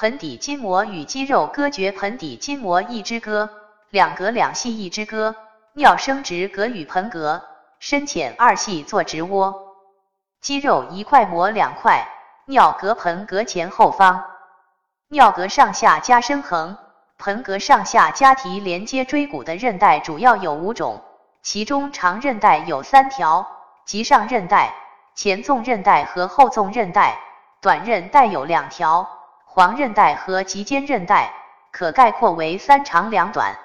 盆底筋膜与肌肉隔绝，盆底筋膜一支歌，两隔两系一支歌，尿生殖膈与盆隔深浅二系做直窝，肌肉一块膜两块，尿隔盆隔前后方，尿隔上下加深横，盆隔上下加提连接椎骨的韧带主要有五种，其中长韧带有三条，即上韧带、前纵韧带和后纵韧带。短韧带有两条，黄韧带和及肩韧带，可概括为三长两短。